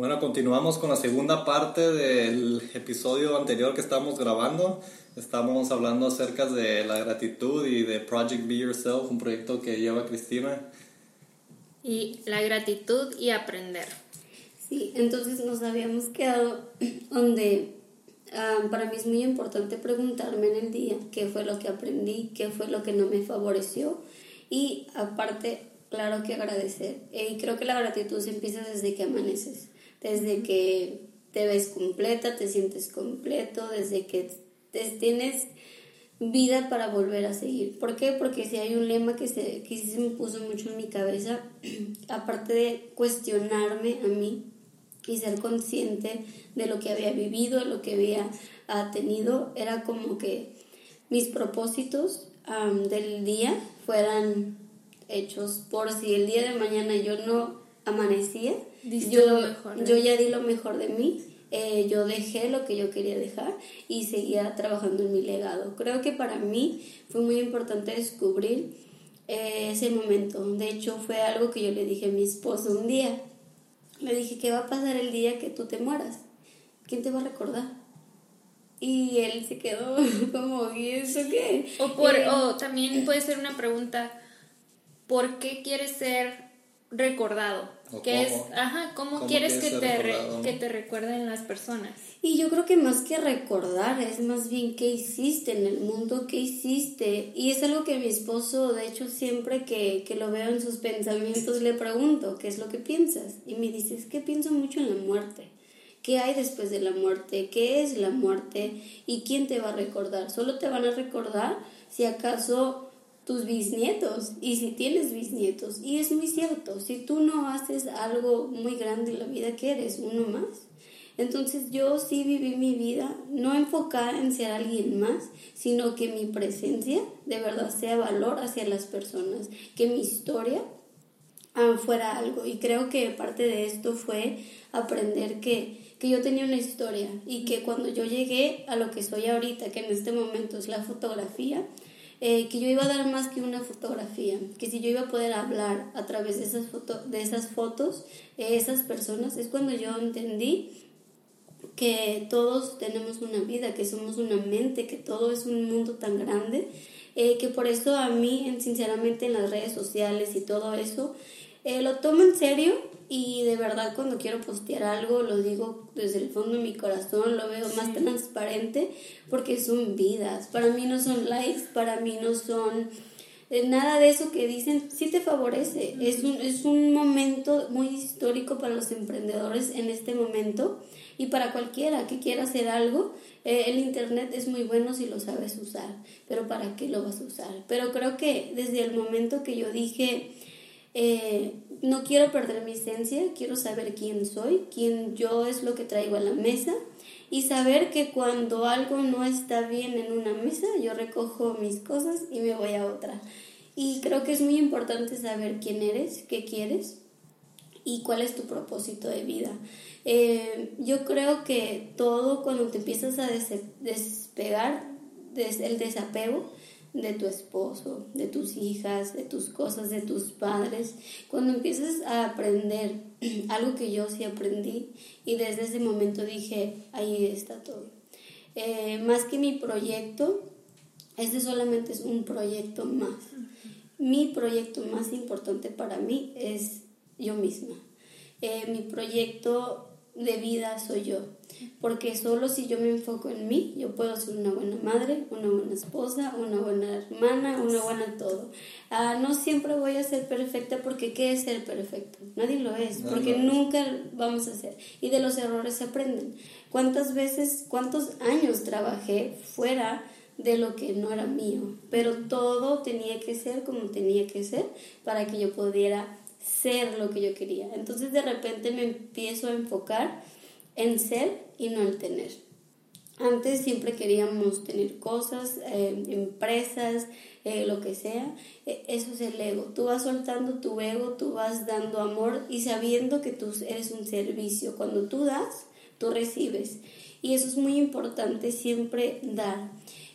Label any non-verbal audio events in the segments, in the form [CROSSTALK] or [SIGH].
Bueno, continuamos con la segunda parte del episodio anterior que estábamos grabando. Estamos hablando acerca de la gratitud y de Project Be Yourself, un proyecto que lleva Cristina. Y la gratitud y aprender. Sí, entonces nos habíamos quedado donde ah, para mí es muy importante preguntarme en el día qué fue lo que aprendí, qué fue lo que no me favoreció y aparte, claro que agradecer. Y creo que la gratitud se empieza desde que amaneces desde que te ves completa, te sientes completo, desde que tienes vida para volver a seguir. ¿Por qué? Porque si hay un lema que, se, que se me puso mucho en mi cabeza, [CLEARS THROAT] aparte de cuestionarme a mí y ser consciente de lo que había vivido, lo que había ah, tenido, era como que mis propósitos del día fueran hechos por si el día de mañana yo no amanecía, yo, yo ya di lo mejor de mí, eh, yo dejé lo que yo quería dejar y seguía trabajando en mi legado. Creo que para mí fue muy importante descubrir eh, ese momento. De hecho, fue algo que yo le dije a mi esposo un día. Le dije, ¿qué va a pasar el día que tú te mueras? ¿Quién te va a recordar? Y él se quedó [LAUGHS] como, ¿y eso qué? O, por, eh, o también puede ser una pregunta, ¿por qué quieres ser recordado. Que es, ajá, ¿cómo, quieres que te, que te recuerden las personas? Y yo creo que más que recordar, es más bien qué hiciste en el mundo, qué hiciste. Y es algo que mi esposo, de hecho, siempre que, que lo veo en sus pensamientos, le pregunto, ¿qué es lo que piensas? Y me dice, es que pienso mucho en la muerte. ¿Qué hay después de la muerte? ¿Qué es la muerte? ¿Y quién te va a recordar? Solo te van a recordar si acaso tus bisnietos y si tienes bisnietos. Y es muy cierto, si tú no haces algo muy grande en la vida, que eres? Uno más. Entonces yo sí viví mi vida no enfocada en ser alguien más, sino que mi presencia de verdad sea valor hacia las personas, que mi historia ah, fuera algo. Y creo que parte de esto fue aprender que, que yo tenía una historia y que cuando yo llegué a lo que soy ahorita, que en este momento es la fotografía, eh, que yo iba a dar más que una fotografía, que si yo iba a poder hablar a través de esas, foto, de esas fotos, eh, esas personas, es cuando yo entendí que todos tenemos una vida, que somos una mente, que todo es un mundo tan grande, eh, que por eso a mí, sinceramente, en las redes sociales y todo eso, lo tomo en serio y de verdad cuando quiero postear algo lo digo desde el fondo de mi corazón, lo veo más transparente porque son vidas. Para mí no son likes, para mí no son eh, nada de eso que dicen, sí te favorece. Es un, es un momento muy histórico para los emprendedores en este momento y para cualquiera que quiera hacer algo. Eh, el Internet es muy bueno si lo sabes usar, pero ¿para qué lo vas a usar? Pero creo que desde el momento que yo dije, eh, no quiero perder mi esencia, quiero saber quién soy, quién yo es lo que traigo a la mesa y saber que cuando algo no está bien en una mesa, yo recojo mis cosas y me voy a otra. Y creo que es muy importante saber quién eres, qué quieres y cuál es tu propósito de vida. Eh, yo creo que todo cuando te empiezas a despegar, el desapego, de tu esposo, de tus hijas, de tus cosas, de tus padres. Cuando empiezas a aprender [CLEARS THROAT] algo que yo sí aprendí y desde ese momento dije, ahí está todo. Eh, más que mi proyecto, este solamente es un proyecto más. Mi proyecto más importante para mí es yo misma. Eh, mi proyecto de vida soy yo. Porque solo si yo me enfoco en mí, yo puedo ser una buena madre, una buena esposa, una buena hermana, una buena todo. Ah, no siempre voy a ser perfecta porque ¿qué es ser perfecto? Nadie lo es, porque nunca vamos a ser. Y de los errores se aprenden. ¿Cuántas veces, cuántos años trabajé fuera de lo que no era mío? Pero todo tenía que ser como tenía que ser para que yo pudiera ser lo que yo quería. Entonces de repente me empiezo a enfocar en ser y no en tener. Antes siempre queríamos tener cosas, eh, empresas, eh, lo que sea. E, eso es el ego. Tú vas soltando tu ego, tú vas dando amor y sabiendo que tú eres un servicio. Cuando tú das, tú recibes. Y eso es muy importante siempre dar.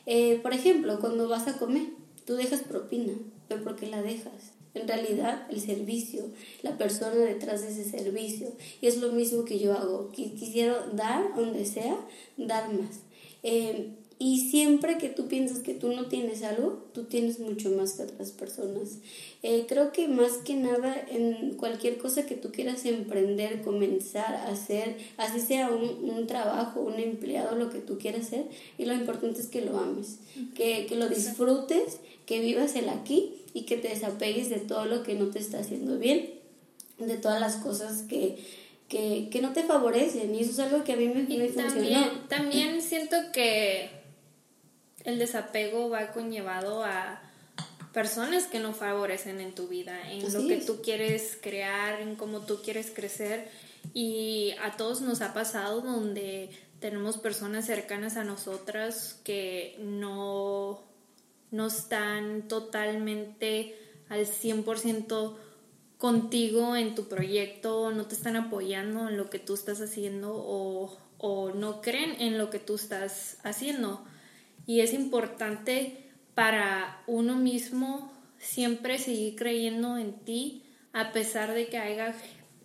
Eh, por ejemplo, cuando vas a comer, tú dejas propina, pero ¿por qué la dejas? En realidad el servicio, la persona detrás de ese servicio. Y es lo mismo que yo hago. Quisiera dar donde sea, dar más. Eh, y siempre que tú piensas que tú no tienes algo, tú tienes mucho más que otras personas. Eh, creo que más que nada en cualquier cosa que tú quieras emprender, comenzar a hacer, así sea un, un trabajo, un empleado, lo que tú quieras hacer, y lo importante es que lo ames, que, que lo disfrutes, que vivas el aquí y que te desapegues de todo lo que no te está haciendo bien, de todas las cosas que, que, que no te favorecen. Y eso es algo que a mí me, me también, También siento que el desapego va conllevado a personas que no favorecen en tu vida, en lo que tú quieres crear, en cómo tú quieres crecer. Y a todos nos ha pasado donde tenemos personas cercanas a nosotras que no, no están totalmente al 100% contigo en tu proyecto, no te están apoyando en lo que tú estás haciendo o, o no creen en lo que tú estás haciendo y es importante para uno mismo siempre seguir creyendo en ti a pesar de que haya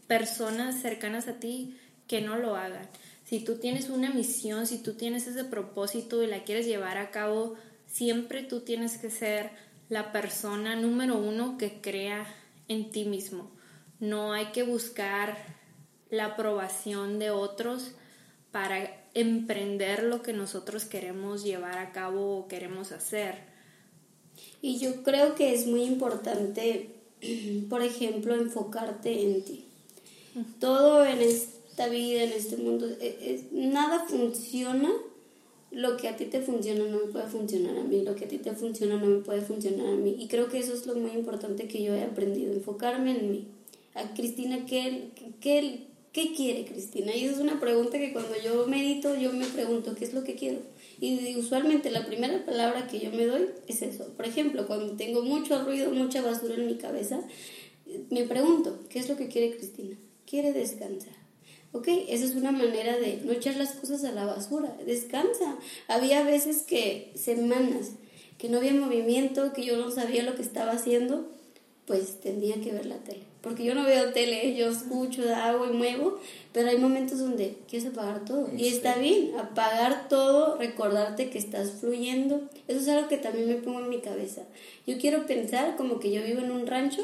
personas cercanas a ti que no lo hagan. Si tú tienes una misión, si tú tienes ese propósito y la quieres llevar a cabo, siempre tú tienes que ser la persona número uno que crea en ti mismo. No hay que buscar la aprobación de otros para emprender lo que nosotros queremos llevar a cabo o queremos hacer. Y yo creo que es muy importante, [CLEARS THROAT] por ejemplo, enfocarte en ti. Todo en esta vida, en este mundo, e, nada funciona. Lo que a ti te funciona no me puede funcionar a mí, lo que a ti te funciona no me puede funcionar a mí. Y creo que eso es lo muy importante que yo he aprendido, enfocarme en mí. A Cristina, ¿qué, qué, ¿Qué quiere Cristina? Y es una pregunta que cuando yo medito, yo me pregunto, ¿qué es lo que quiero? Y usualmente la primera palabra que yo me doy es eso. Por ejemplo, cuando tengo mucho ruido, mucha basura en mi cabeza, me pregunto, ¿qué es lo que quiere Cristina? Quiere descansar. ¿Ok? Esa es una manera de no echar las cosas a la basura. Descansa. Había veces que, semanas, que no había movimiento, que yo no sabía lo que estaba haciendo, pues tenía que ver la tele porque yo no veo tele, yo escucho, hago y muevo, pero hay momentos donde quieres apagar todo. Y está bien, apagar todo, recordarte que estás fluyendo. Eso es algo que también me pongo en mi cabeza. Yo quiero pensar como que yo vivo en un rancho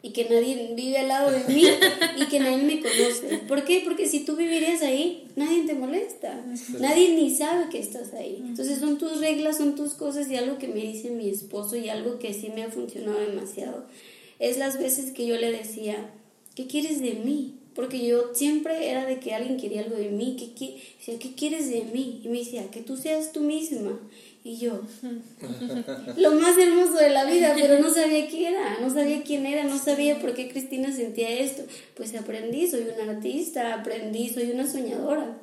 y que nadie vive al lado de mí [LAUGHS] y que nadie me conoce. ¿Por qué? Porque si tú vivirías ahí, nadie te molesta. Nadie ni sabe que estás ahí. Entonces son tus reglas, son tus cosas y algo que me dice mi esposo y algo que sí me ha funcionado demasiado es las veces que yo le decía, ¿qué quieres de mí? Porque yo siempre era de que alguien quería algo de mí, ¿qué, qué, ¿qué quieres de mí? Y me decía, que tú seas tú misma. Y yo, [LAUGHS] lo más hermoso de la vida, pero no sabía quién era, no sabía quién era, no sabía por qué Cristina sentía esto. Pues aprendí, soy una artista, aprendí, soy una soñadora.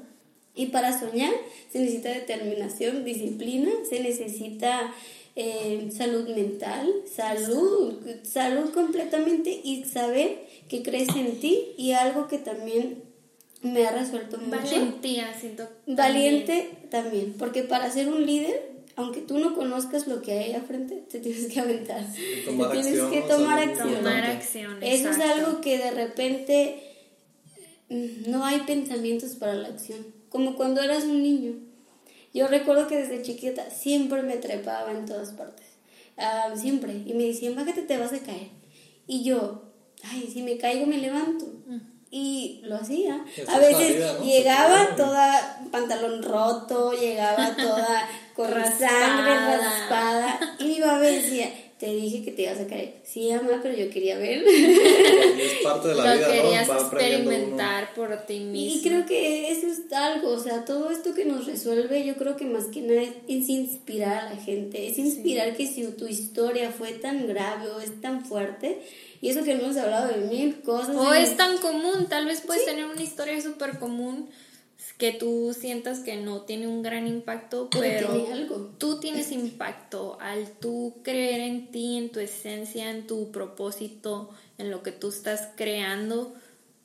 Y para soñar se necesita determinación, disciplina, se necesita eh, salud mental, salud, salud completamente y saber que crees en ti y algo que también me ha resuelto mucho. Valentía, siento. Valiente también, porque para ser un líder, aunque tú no conozcas lo que hay frente, te tienes que aventar. tienes que tomar acción. Eso es algo que de repente mm, no hay pensamientos para la acción, como cuando eras un niño yo recuerdo que desde chiquita siempre me trepaba en todas partes. Ah, siempre. Y me decían, bájate, te vas a caer. Y yo, ay, si me caigo me levanto. Mm. Y lo hacía. a veces llegaba toda pantalón roto, llegaba toda [LAUGHS] con sangre raspada. Y mi mamá decía, te dije que te ibas a caer. Sí, mamá, pero yo quería ver. [LAUGHS] parte de la Lo querías experimentar por ti mismo. Y creo que eso es algo, o sea, todo esto que nos resuelve, yo creo que más que nada es inspirar a la gente, es inspirar que si tu historia fue tan grave o es tan fuerte, y eso que no hemos hablado de mil cosas. O es tan común, tal vez puedes tener una historia súper común que tú sientas que no tiene un gran impacto, pero, tú tienes impacto al tú creer en ti, en tu esencia, en tu propósito, en lo que tú estás creando,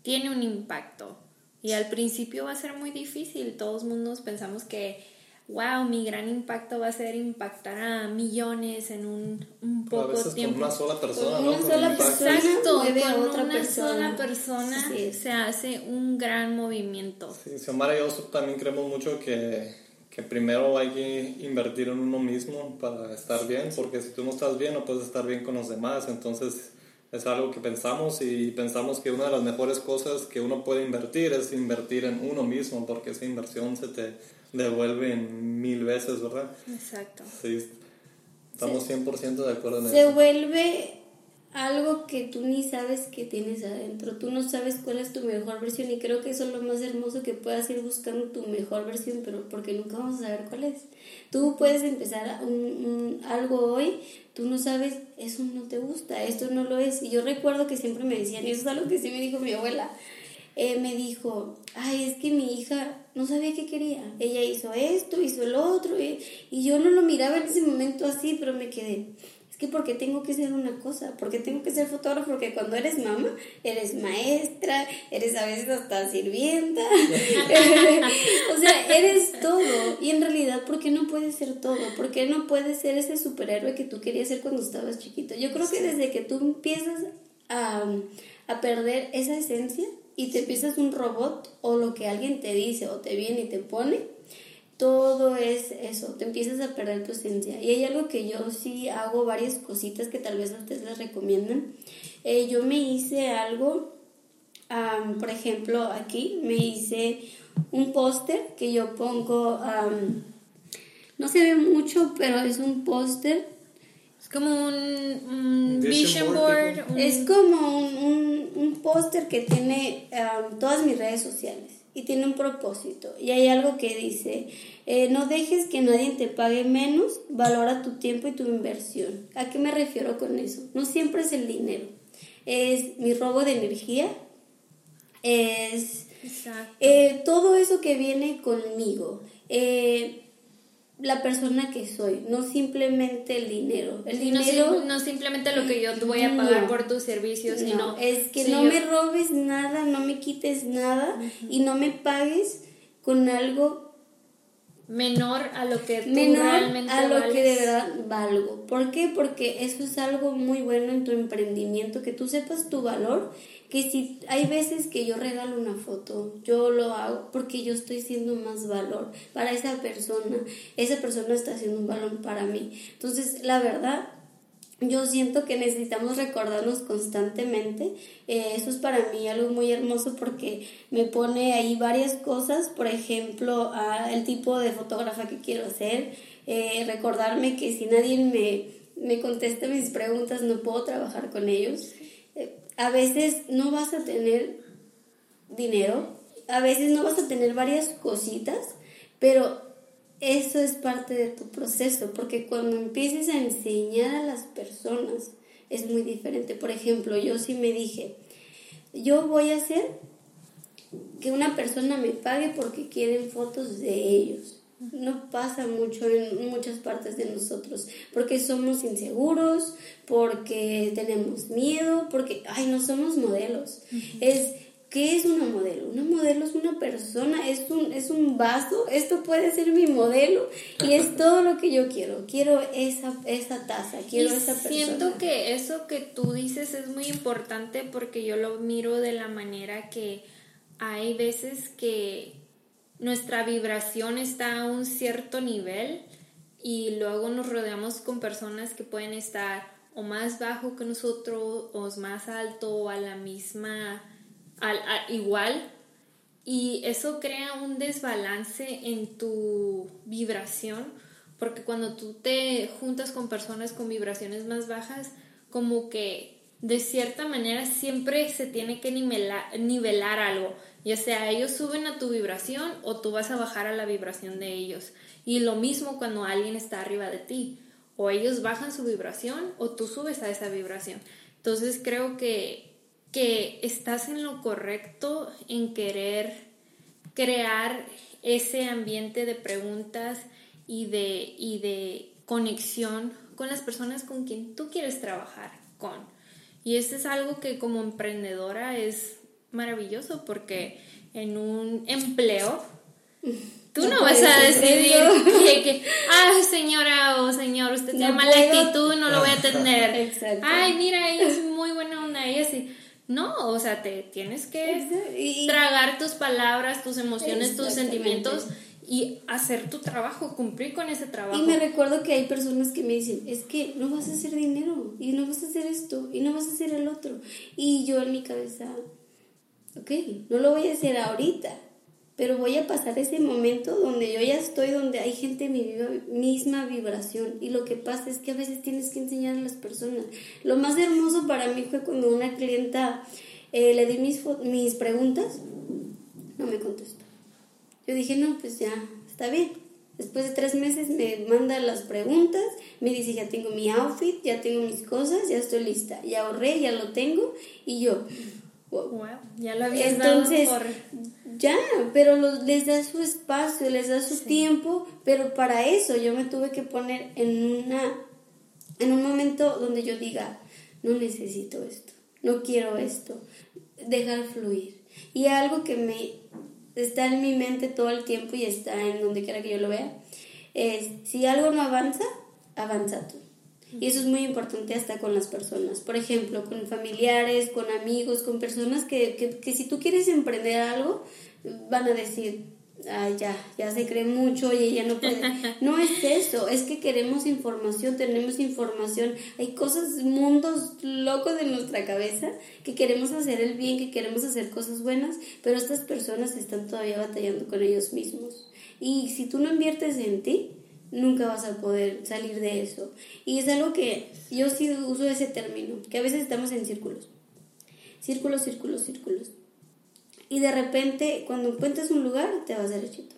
tiene un impacto. Y al principio va a ser muy difícil, todos mundos pensamos que wow, mi gran impacto va a ser impactar a millones en un, un poco a veces tiempo. Con una sola persona, ¿no? Una sola persona Exacto, con otra una sola persona se hace un gran movimiento. Sí, Xiomara y yo también creemos mucho que, que primero hay que invertir en uno mismo para estar bien, porque si tú no estás bien no puedes estar bien con los demás, entonces es algo que pensamos y pensamos que una de las mejores cosas que uno puede invertir es invertir en uno mismo, porque esa inversión se te devuelven mil veces, ¿verdad? Exacto. Sí, estamos 100% de acuerdo en eso. Se vuelve algo que tú ni sabes que tienes adentro, tú no sabes cuál es tu mejor versión y creo que eso es lo más hermoso que puedas ir buscando tu mejor versión, pero porque nunca vamos a saber cuál es. Tú puedes empezar un, algo hoy, tú no sabes, eso no te gusta, esto no lo es. Y yo recuerdo que siempre me decían, y eso es algo que sí me dijo mi abuela, eh, me dijo, ay, es que mi hija no sabía qué quería. Ella hizo esto, hizo el otro, y, y yo no lo miraba en ese momento así, pero me quedé. Es que porque tengo que ser una cosa, porque tengo que ser fotógrafo, porque cuando eres mamá, eres maestra, eres a veces hasta sirvienta, [LAUGHS] o sea, eres todo. Y en realidad, ¿por qué no puedes ser todo? ¿Por qué no puedes ser ese superhéroe que tú querías ser cuando estabas chiquito? Yo creo que desde que tú empiezas a, a perder esa esencia, y te empiezas un robot o lo que alguien te dice o te viene y te pone, todo es eso, te empiezas a perder tu esencia. Y hay algo que yo sí hago, varias cositas que tal vez a ustedes les recomiendan. Eh, yo me hice algo, por ejemplo, aquí me hice un póster que yo pongo, no se ve mucho, pero es un póster es como un, vision board. Es como un, un, póster que tiene um, todas mis redes sociales y tiene un propósito. Y hay algo que dice, eh, no dejes que nadie te pague menos, valora tu tiempo y tu inversión. ¿A qué me refiero con eso? No siempre es el dinero, es mi robo de energía, es eh, todo eso que viene conmigo. Eh, la persona que soy, no simplemente el dinero. El dinero no, simplemente lo que yo te voy a pagar por tus servicios, sino es que no me robes nada, no me quites nada y no me pagues con algo menor a lo que tú realmente a lo que de verdad valgo. ¿Por qué? Porque eso es algo muy bueno en tu emprendimiento, que tú sepas tu valor, que si hay veces que yo regalo una foto, yo lo hago porque yo estoy siendo más valor para esa persona, esa persona está haciendo un valor para mí. Entonces, la verdad, yo siento que necesitamos recordarnos constantemente. Eh, eso es para mí algo muy hermoso porque me pone ahí varias cosas, por ejemplo, el tipo de fotógrafa que quiero ser, eh, recordarme que si nadie me, me contesta mis preguntas no puedo trabajar con ellos. Eh, a veces no vas a tener dinero, a veces no vas a tener varias cositas, pero eso es parte de tu proceso, porque cuando empieces a enseñar a las personas es muy diferente. Por ejemplo, yo sí me dije, yo voy a hacer que una persona me pague porque quieren fotos de ellos. No pasa mucho en muchas partes de nosotros, porque somos inseguros, porque tenemos miedo, porque, ay, no somos modelos. Es ¿Qué es una modelo? Una modelo es una persona, es un, es un vaso, esto puede ser mi modelo y es [LAUGHS] todo lo que yo quiero. Quiero esa, esa taza, quiero esa persona. Siento que eso que tú dices es muy importante porque yo lo miro de la manera que hay veces que nuestra vibración está a un cierto nivel y luego nos rodeamos con personas que pueden estar o más bajo que nosotros o más alto o a la misma al, igual y eso crea un desbalance en tu vibración porque cuando tú te juntas con personas con vibraciones más bajas como que de cierta manera siempre se tiene que nivelar, nivelar algo ya sea ellos suben a tu vibración o tú vas a bajar a la vibración de ellos. Y lo mismo cuando alguien está arriba de ti o ellos bajan su vibración o tú subes a esa vibración. Entonces creo que que estás en lo correcto en querer crear ese ambiente de preguntas y de, y de conexión con las personas con quien tú quieres trabajar con. Y eso es algo que como emprendedora es maravilloso porque en un empleo Tú no, vas a decidir [LAUGHS] que, ah, señora o señor, usted tiene mala actitud, no lo voy a tener. Exacto. Ay, mira, ella es muy buena onda, ella sí. No, o sea, te tienes que tragar tus palabras, tus emociones, tus sentimientos y hacer tu trabajo, cumplir con ese trabajo. Y me recuerdo que hay personas que me dicen, es que no vas a hacer dinero, y no vas a hacer esto, y no vas a hacer el otro. Y yo en mi cabeza, ok, no lo voy a hacer ahorita, pero voy a pasar ese momento donde yo ya estoy, donde hay gente en mi misma vibración. Y lo que pasa es que a veces tienes que enseñar a las personas. Lo más hermoso para mí fue cuando una clienta eh, le di mis, mis preguntas, no me contestó. Yo dije, no, pues ya, está bien. Después de tres meses me manda las preguntas, me dice, ya tengo mi outfit, ya tengo mis cosas, ya estoy lista, ya ahorré, ya lo tengo. Y yo, wow, ya lo había Entonces, por... ya, pero les da su espacio, les da su tiempo, pero para eso yo me tuve que poner en una, en un momento donde yo diga, no necesito esto, no quiero esto, dejar fluir. Y algo que me está en mi mente todo el tiempo y está en donde quiera que yo lo vea, es si algo no avanza, avanza tú. Y eso es muy importante hasta con las personas. Por ejemplo, con familiares, con amigos, con personas que, que, que si tú quieres emprender algo, van a decir, ay, ya, ya se cree mucho y ella no puede. [LAUGHS] No es eso, es que queremos información, tenemos información. Hay cosas, mundos locos en nuestra cabeza que queremos hacer el bien, que queremos hacer cosas buenas, pero estas personas están todavía batallando con ellos mismos. Y si tú no inviertes en ti, nunca vas a poder salir de eso. Y es algo que yo sí uso ese término, que a veces estamos en círculos. Círculos, círculos, círculos. Y de repente, cuando encuentras un lugar, te vas derechito.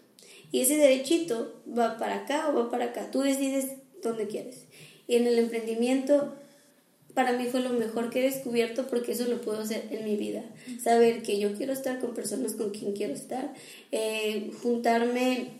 Y ese derechito va para acá o va para acá. Tú decides dónde quieres. Y en el emprendimiento, para mí fue lo mejor que he descubierto porque eso lo puedo hacer en mi vida. Saber que yo quiero estar con personas con quien quiero estar, eh, juntarme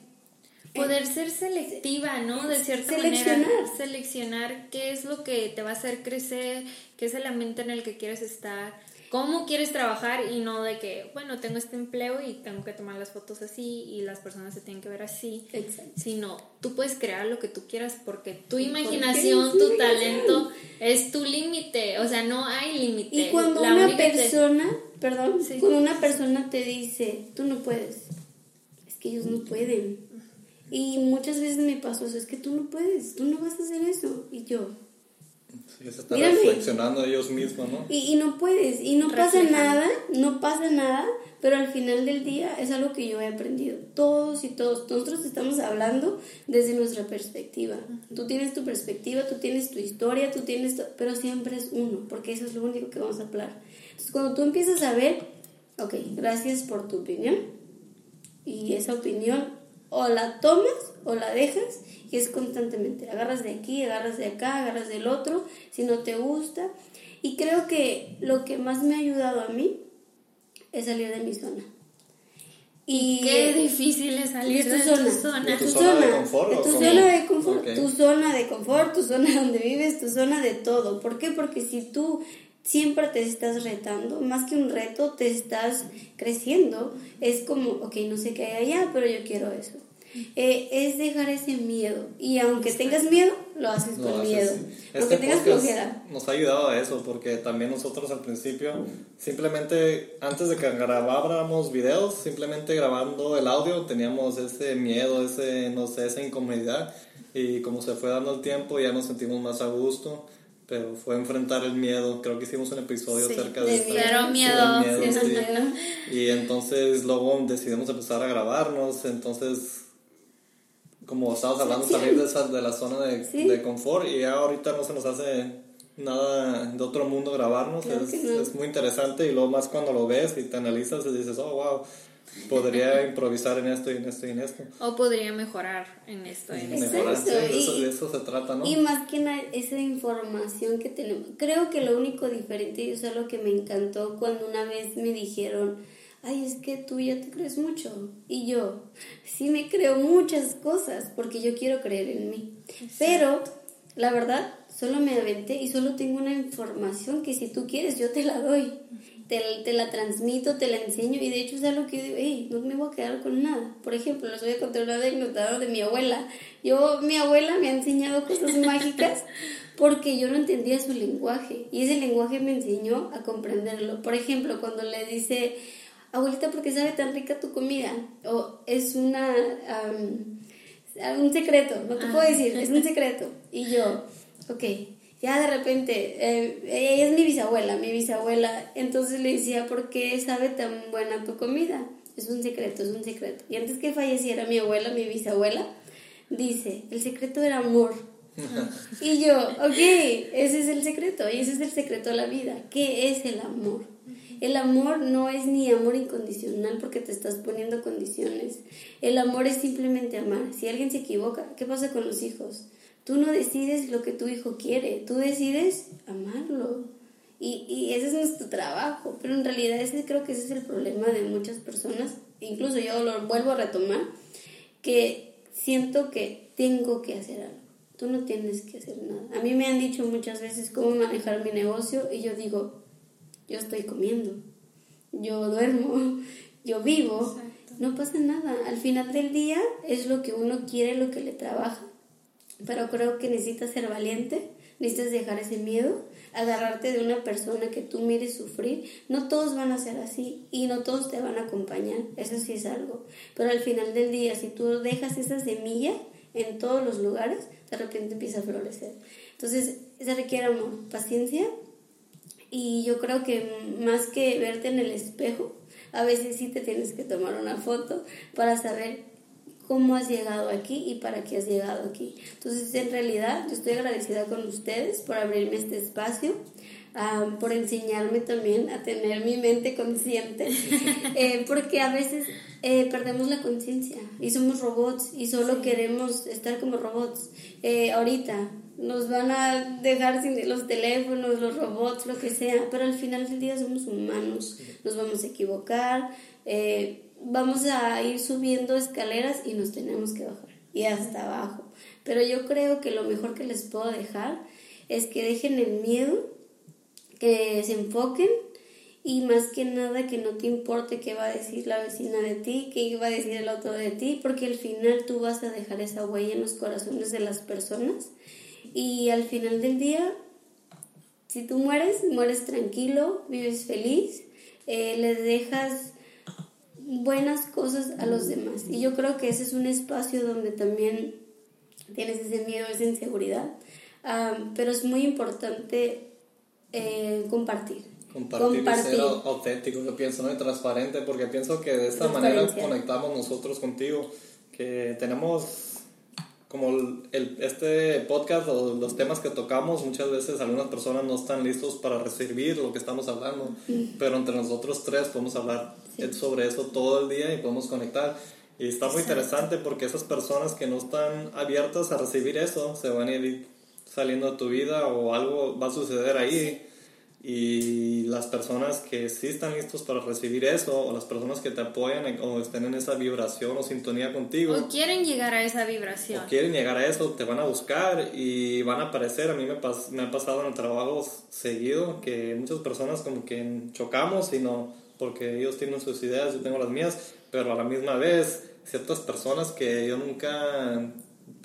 poder ser selectiva, ¿no? De cierta seleccionar. manera, seleccionar qué es lo que te va a hacer crecer, qué es el ambiente en el que quieres estar, cómo quieres trabajar y no de que, bueno, tengo este empleo y tengo que tomar las fotos así y las personas se tienen que ver así, Exacto. sino tú puedes crear lo que tú quieras porque tu imaginación, tu talento es tu límite, o sea, no hay límite. Y cuando una persona, perdón, cuando una persona te dice, tú no puedes, es que ellos no pueden. Y muchas veces me pasó eso, es que tú no puedes, tú no vas a hacer eso. Y yo, Sí, se están reflexionando ellos mismos, ¿no? Y, y no puedes, y no pasa nada, no pasa nada, pero al final del día es algo que yo he aprendido. Todos y todos, nosotros estamos hablando desde nuestra perspectiva. Tú tienes tu perspectiva, tú tienes tu historia, tú tienes, pero siempre es uno, porque eso es lo único que vamos a hablar. Entonces, cuando tú empiezas a ver, ok, gracias por tu opinión, y esa opinión o la tomas o la dejas y es constantemente, agarras de aquí, agarras de acá, agarras del otro, si no te gusta. Y creo que lo que más me ha ayudado a mí es salir de mi zona. Y qué difícil es salir de, tu zona. De tu, zona, de confort. De tu zona de confort, tu zona de confort, tu zona donde vives, tu zona de todo. ¿Por qué? Porque si tú siempre te estás retando, más que un reto, te estás creciendo. Es como, ok, no sé qué hay allá, pero yo quiero eso. Eh, es dejar ese miedo. Y aunque tengas miedo, lo haces con miedo. Aunque este tengas Nos ha ayudado a eso, porque también nosotros al principio, simplemente antes de que grabáramos videos, simplemente grabando el audio, teníamos ese miedo, ese, no sé, esa incomodidad. Y como se fue dando el tiempo, ya nos sentimos más a gusto pero fue enfrentar el miedo. Creo que hicimos un episodio acerca de, eso. miedo. miedo Y entonces luego decidimos empezar a grabarnos, entonces como estabas hablando también de, esa, de la zona de, de, confort y ya ahorita no se nos hace nada de otro mundo grabarnos, es, es, muy interesante y luego más cuando lo ves y te analizas y dices, oh, wow, podría improvisar en esto y en esto y en esto. O podría mejorar en esto y en esto. de eso se trata, ¿no? Y más que nada, esa información que tenemos. Creo que lo único diferente, y eso es lo que me encantó cuando una vez me dijeron, ay, es que tú ya te crees mucho. Y yo, sí me creo muchas cosas porque yo quiero creer en mí. Pero, la verdad, solo me aventé y solo tengo una información que si tú quieres yo te la doy. Te, te, la transmito, te la enseño y de hecho es algo que yo digo, hey, no me voy a quedar con nada. Por ejemplo, les voy a contar una anécdota de mi abuela. Yo, mi abuela me ha enseñado cosas mágicas porque yo no entendía su lenguaje y ese lenguaje me enseñó a comprenderlo. Por ejemplo, cuando le dice, abuelita, ¿por qué sabe tan rica tu comida? O es una... un secreto, no te puedo ah. decir, es un secreto. Y yo, ok, ya de repente, eh, ella es mi bisabuela, mi bisabuela, entonces le decía, ¿por qué sabe tan buena tu comida? Es un secreto, es un secreto. Y antes que falleciera mi abuela, mi bisabuela, dice, el secreto era amor. [LAUGHS] y yo, ok, ese es el secreto, y ese es el secreto de la vida. ¿Qué es el amor? El amor no es ni amor incondicional porque te estás poniendo condiciones. El amor es simplemente amar. Si alguien se equivoca, ¿qué pasa con los hijos? Tú no decides lo que tu hijo quiere, tú decides amarlo. Y, y ese es nuestro trabajo, pero en realidad ese creo que ese es el problema de muchas personas, incluso yo lo vuelvo a retomar, que siento que tengo que hacer algo. Tú no tienes que hacer nada. A mí me han dicho muchas veces cómo manejar mi negocio y yo digo, yo estoy comiendo, yo duermo, [LAUGHS] yo vivo, no pasa nada. Al final del día es lo que uno quiere, lo que le trabaja pero creo que necesitas ser valiente, necesitas dejar ese miedo, agarrarte de una persona que tú mires sufrir. No todos van a ser así y no todos te van a acompañar, eso sí es algo. Pero al final del día, si tú dejas esa semilla en todos los lugares, de repente empieza a florecer. Entonces, se requiere amor, paciencia y yo creo que más que verte en el espejo, a veces sí te tienes que tomar una foto para saber cómo has llegado aquí y para qué has llegado aquí. Entonces, en realidad, yo estoy agradecida con ustedes por abrirme este espacio, por enseñarme también a tener mi mente consciente, [LAUGHS] eh, porque a veces eh, perdemos la conciencia y somos robots y solo queremos estar como robots. Eh, ahorita nos van a dejar sin los teléfonos, los robots, lo que sea, pero al final del día somos humanos, nos vamos a equivocar vamos a ir subiendo escaleras y nos tenemos que bajar y hasta abajo. Pero yo creo que lo mejor que les puedo dejar es que dejen el miedo, que se enfoquen y más que nada que no te importe qué va a decir la vecina de ti, qué va a decir el otro de ti, porque al final tú vas a dejar esa huella en los corazones de las personas y al final del día, si tú mueres, mueres tranquilo, vives feliz, eh, les dejas buenas cosas a los demás. Y yo creo que ese es un espacio donde también tienes ese miedo, esa inseguridad. pero es muy importante eh, compartir. Compartir, y ser auténtico, yo pienso, ¿no? Y transparente, porque pienso que de esta manera conectamos nosotros contigo, que tenemos como el, este podcast o los temas que tocamos, muchas veces algunas personas no están listos para recibir lo que estamos hablando, pero entre nosotros tres podemos hablar sobre eso todo el día y podemos conectar. Y está muy interesante porque esas personas que no están abiertas a recibir eso se van a ir saliendo de tu vida o algo va a suceder ahí y las personas que sí están listos para recibir eso, o las personas que te apoyan o estén en esa vibración o sintonía contigo. O quieren llegar a esa vibración. O quieren llegar a eso, te van a buscar y van a aparecer. A mí me, me ha pasado en el trabajo seguido que muchas personas como que chocamos y no, porque ellos tienen sus ideas, yo tengo las mías, pero a la misma vez ciertas personas que yo nunca,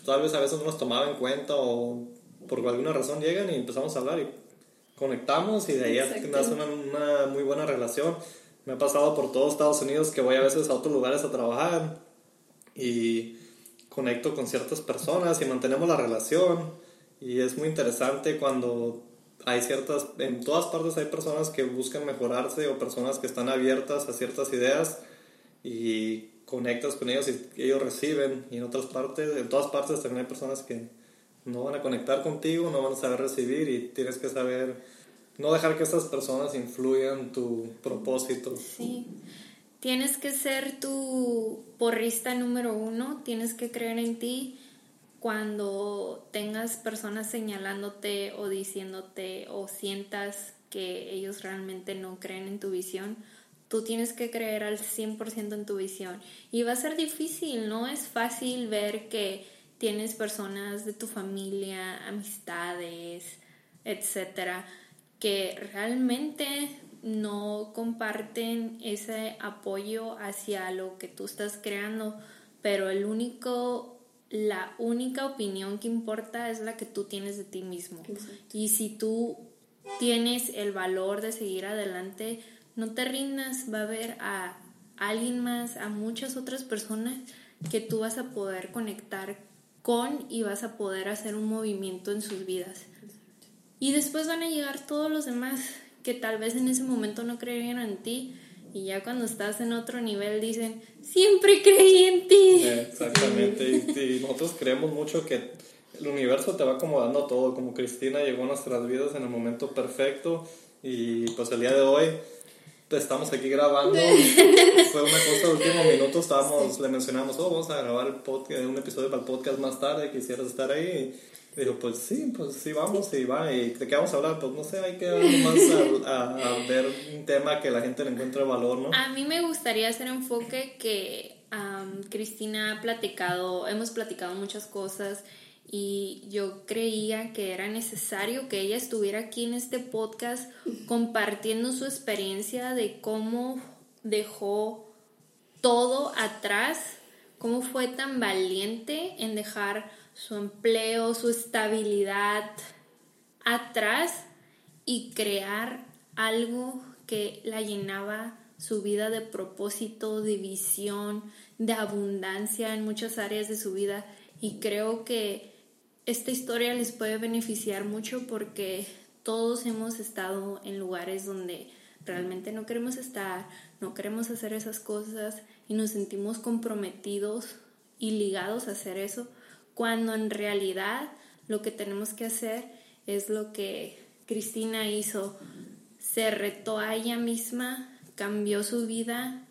tal vez a veces no las tomaba en cuenta o por alguna razón llegan y empezamos a hablar y conectamos y de ahí nace una, una, muy buena relación. Me ha pasado por todo Estados Unidos que voy a veces a otros lugares a trabajar y conecto con ciertas personas y mantenemos la relación. Y es muy interesante cuando hay ciertas, en todas partes hay personas que buscan mejorarse o personas que están abiertas a ciertas ideas y conectas con ellos y ellos reciben. Y en otras partes, en todas partes también hay personas que no van a conectar contigo, no van a saber recibir y tienes que saber no dejar que estas personas influyan tu propósito. Sí. Tienes que ser tu porrista número uno, tienes que creer en ti cuando tengas personas señalándote o diciéndote o sientas que ellos realmente no creen en tu visión, tú tienes que creer al 100% en tu visión. Y va a ser difícil, no es fácil ver que tienes personas de tu familia, amistades, etcétera, que realmente no comparten ese apoyo hacia lo que tú estás creando, pero el único la única opinión que importa es la que tú tienes de ti mismo. Y si tú tienes el valor de seguir adelante, no te rindas, va a haber a alguien más, a muchas otras personas que tú vas a poder conectar con y vas a poder hacer un movimiento en sus vidas. Y después van a llegar todos los demás que tal vez en ese momento no creían en ti y ya cuando estás en otro nivel dicen, siempre creí en ti. Exactamente, y, nosotros creemos mucho que el universo te va acomodando todo, como Cristina llegó a nuestras vidas en el momento perfecto y pues el día de hoy estamos aquí grabando. [LAUGHS] Fue una cosa de último minuto. Estábamos, le mencionamos, oh, vamos a grabar el podcast, un episodio para el podcast más tarde. Quisieras estar ahí. Y dijo, pues sí, pues sí, vamos y va. ¿Y de qué vamos a hablar? Pues no sé, hay que más a, ver un tema que la gente le encuentre valor, ¿no? A mí me gustaría hacer enfoque que Cristina ha platicado, hemos platicado muchas cosas y yo creía que era necesario que ella estuviera aquí en este podcast compartiendo su experiencia de cómo dejó todo atrás, cómo fue tan valiente en dejar su empleo, su estabilidad atrás y crear algo que la llenaba su vida de propósito, de visión, de abundancia en muchas áreas de su vida. Y creo que esta historia les puede beneficiar mucho porque todos hemos estado en lugares donde realmente no queremos estar, no queremos hacer esas cosas y nos sentimos comprometidos y ligados a hacer eso, cuando en realidad lo que tenemos que hacer es lo que Cristina hizo, se retó a ella misma, cambió su vida,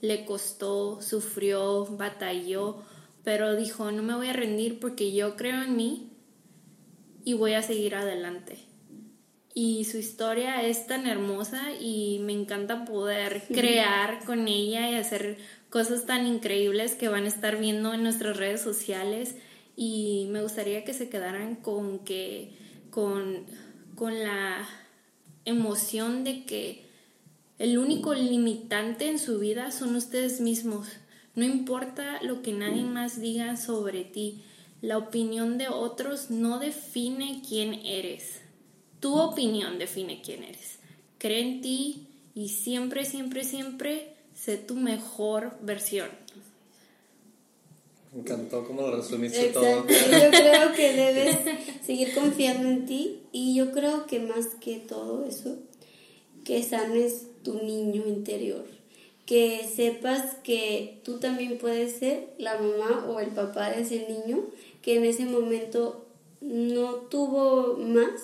le costó, sufrió, batalló, pero dijo, no me voy a rendir porque yo creo en mí y voy a seguir adelante. Y su historia es tan hermosa y me encanta poder crear con ella y hacer cosas tan increíbles que van a estar viendo en nuestras redes sociales. Y me gustaría que se quedaran con que con, con la emoción de que el único limitante en su vida son ustedes mismos no importa lo que nadie más diga sobre ti, la opinión de otros no define quién eres. Tu opinión define quién eres. Cree en ti y siempre, siempre, siempre sé tu mejor versión. Me encantó cómo lo resumiste todo. Yo creo que [LAUGHS] debes seguir confiando en ti y yo creo que más que todo eso, que sanes tu niño interior que sepas que tú también puedes ser la mamá o el papá de ese niño que en ese momento no tuvo más,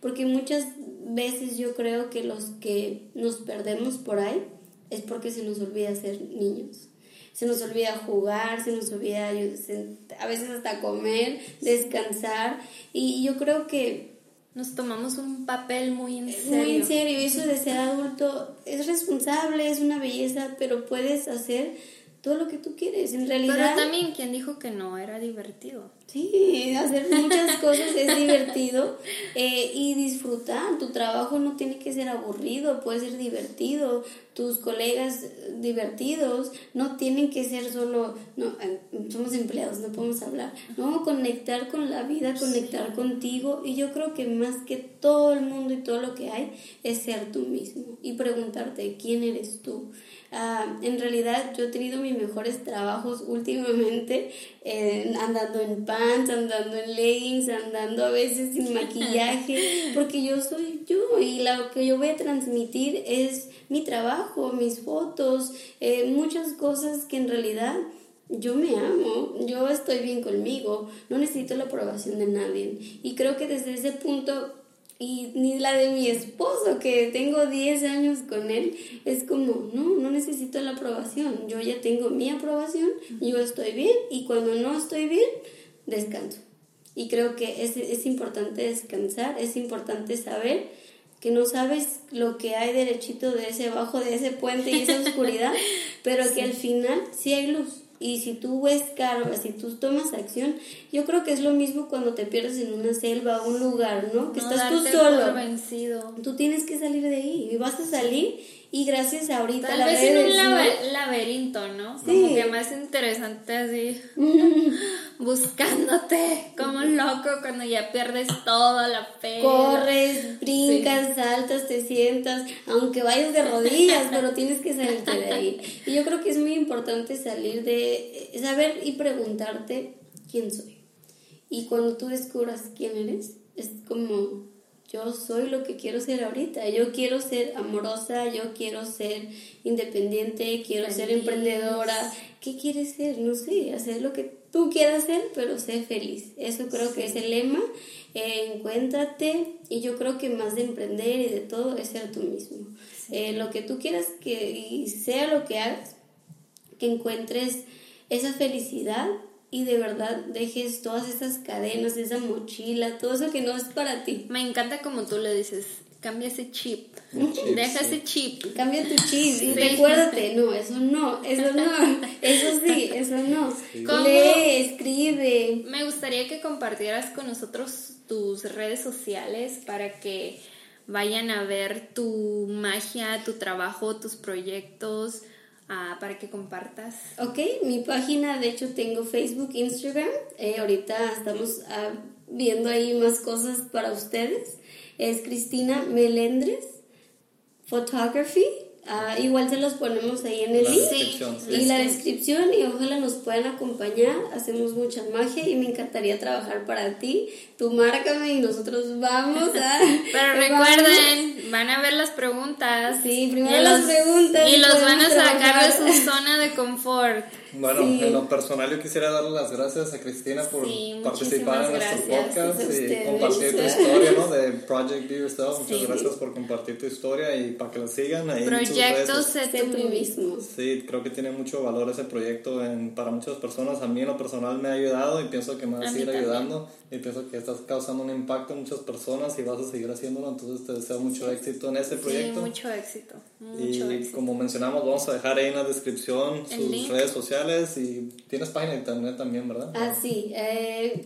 porque muchas veces yo creo que los que nos perdemos por ahí es porque se nos olvida ser niños. Se nos olvida jugar, se nos olvida a veces hasta comer, descansar. Y yo creo que nos tomamos un papel muy en serio. Muy en serio, eso de ser adulto es responsable, es una belleza, pero puedes hacer todo lo que tú quieres, en realidad. Pero también quien dijo que no era divertido. Sí, hacer muchas cosas es divertido eh, y disfrutar. Tu trabajo no tiene que ser aburrido, puede ser divertido. Tus colegas divertidos no tienen que ser solo, no, eh, somos empleados, no podemos hablar. No, conectar con la vida, conectar contigo. Y yo creo que más que todo el mundo y todo lo que hay es ser tú mismo y preguntarte quién eres tú. Ah, en realidad yo he tenido mis mejores trabajos últimamente andando en pants, andando en leggings, andando a veces sin maquillaje, [LAUGHS] porque yo soy yo y lo que yo voy a transmitir es mi trabajo, mis fotos, eh, muchas cosas que en realidad yo me amo, yo estoy bien conmigo, no necesito la aprobación de nadie. Y creo que desde ese punto y ni la de mi esposo, que tengo 10 años con él, es como, no, no necesito la aprobación, yo ya tengo mi aprobación, yo estoy bien y cuando no estoy bien, descanso. Y creo que es, es importante descansar, es importante saber que no sabes lo que hay derechito de ese bajo de ese puente y esa oscuridad, [LAUGHS] pero que al final sí hay luz y si tú escarbas, si tú tomas acción, yo creo que es lo mismo cuando te pierdes en una selva o un lugar, ¿no? Que estás tú solo. vencido. Tú tienes que salir de ahí y vas a salir y gracias a ahorita Tal vez en un laberinto, ¿no? Sí. Como que más interesante así, [LAUGHS] buscándote como loco cuando ya pierdes toda la fe. Corres, brincas, saltas, te sientas, aunque vayas de rodillas, pero tienes que salirte de ahí. Y yo creo que es muy importante salir de, saber y preguntarte quién soy. Y cuando tú descubras quién eres, es como yo soy lo que quiero ser ahorita. Yo quiero ser amorosa, yo quiero ser independiente, quiero ser emprendedora. ¿Qué quieres ser? No sé, hacer lo que tú quieras ser, pero sé feliz. Eso creo que es el lema. Eh, encuéntrate y yo creo que más de emprender y de todo es ser tú mismo. Eh, lo que tú quieras que y sea lo que hagas, que encuentres esa felicidad y de verdad dejes todas esas cadenas, esa mochila, todo eso que no es para ti. Me encanta como tú le dices, cambia ese chip, deja ese chip. Cambia tu chip y recuérdate, no, eso no, eso no, eso sí, eso no. Lee, escribe. Me gustaría que compartieras con nosotros tus redes sociales para que vayan a ver tu magia, tu trabajo, tus proyectos Ah, para que compartas. Ok, mi página, de hecho tengo Facebook, Instagram. Eh, ahorita estamos ah, viendo ahí más cosas para ustedes. Es Cristina Melendres Photography. Ah, igual se los ponemos ahí en el link y la descripción y ojalá nos puedan acompañar. Hacemos mucha magia y me encantaría trabajar para ti. Tú márcame y nosotros vamos a... [LAUGHS] Pero recuerden, van a ver las preguntas. Sí, primero las preguntas. Y los van a sacar de su zona de confort. Bueno, en lo personal yo quisiera darle las gracias a Cristina por participar en nuestro podcast y compartir tu historia, ¿no? De Project Be Yourself. Muchas gracias por compartir tu historia y para que la sigan ahí. Proyecto Sé tú mismo. Sí, creo que tiene mucho valor ese proyecto en, para muchas personas. A mí en lo personal me ha ayudado y pienso que me va a, seguir ayudando. Y pienso que estás causando un impacto en muchas personas y vas a seguir haciéndolo. Entonces te deseo mucho éxito en ese proyecto. Sí, mucho éxito. y como mencionamos, vamos a dejar ahí en la descripción sus redes sociales y tienes página de internet también, ¿verdad? Ah, sí, eh,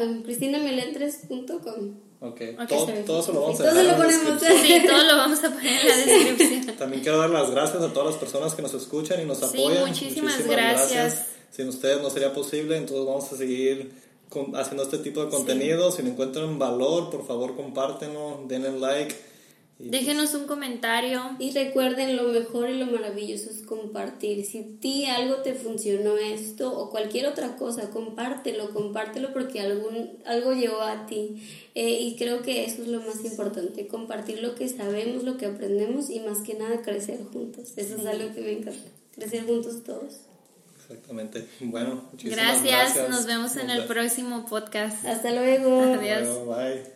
um, cristinameletres.com. Ok, todo, todo, eso lo vamos a dejar en la descripción. Sí, todo lo vamos a poner en la descripción. [LAUGHS] También quiero dar las gracias a todas las personas que nos escuchan y nos apoyan. Sí, muchísimas, gracias. Sin ustedes no sería posible, entonces vamos a seguir haciendo este tipo de contenido. Si me encuentran valor, por favor compártenlo, denle like Déjenos un comentario. Y recuerden, lo mejor y lo maravilloso es compartir. Si a ti algo te funcionó esto o cualquier otra cosa, compártelo, compártelo porque algún, algo llegó a ti. Eh, y creo que eso es lo más importante, compartir lo que sabemos, lo que aprendemos y más que nada crecer juntos. Eso es algo que me encanta, crecer juntos todos. Exactamente. Bueno, muchísimas gracias. gracias. Nos vemos en el próximo podcast. Hasta luego. Adiós. bye.